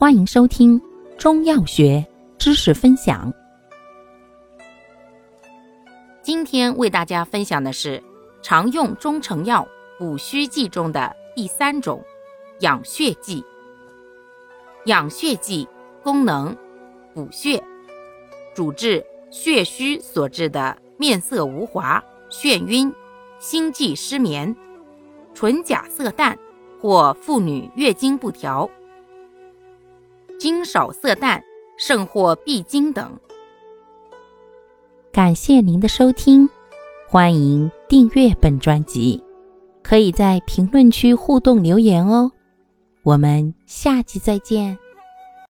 欢迎收听中药学知识分享。今天为大家分享的是常用中成药补虚剂中的第三种养血剂。养血剂功能补血，主治血虚所致的面色无华、眩晕、心悸失眠、唇甲色淡或妇女月经不调。精少色淡，胜或必精等。感谢您的收听，欢迎订阅本专辑，可以在评论区互动留言哦。我们下期再见。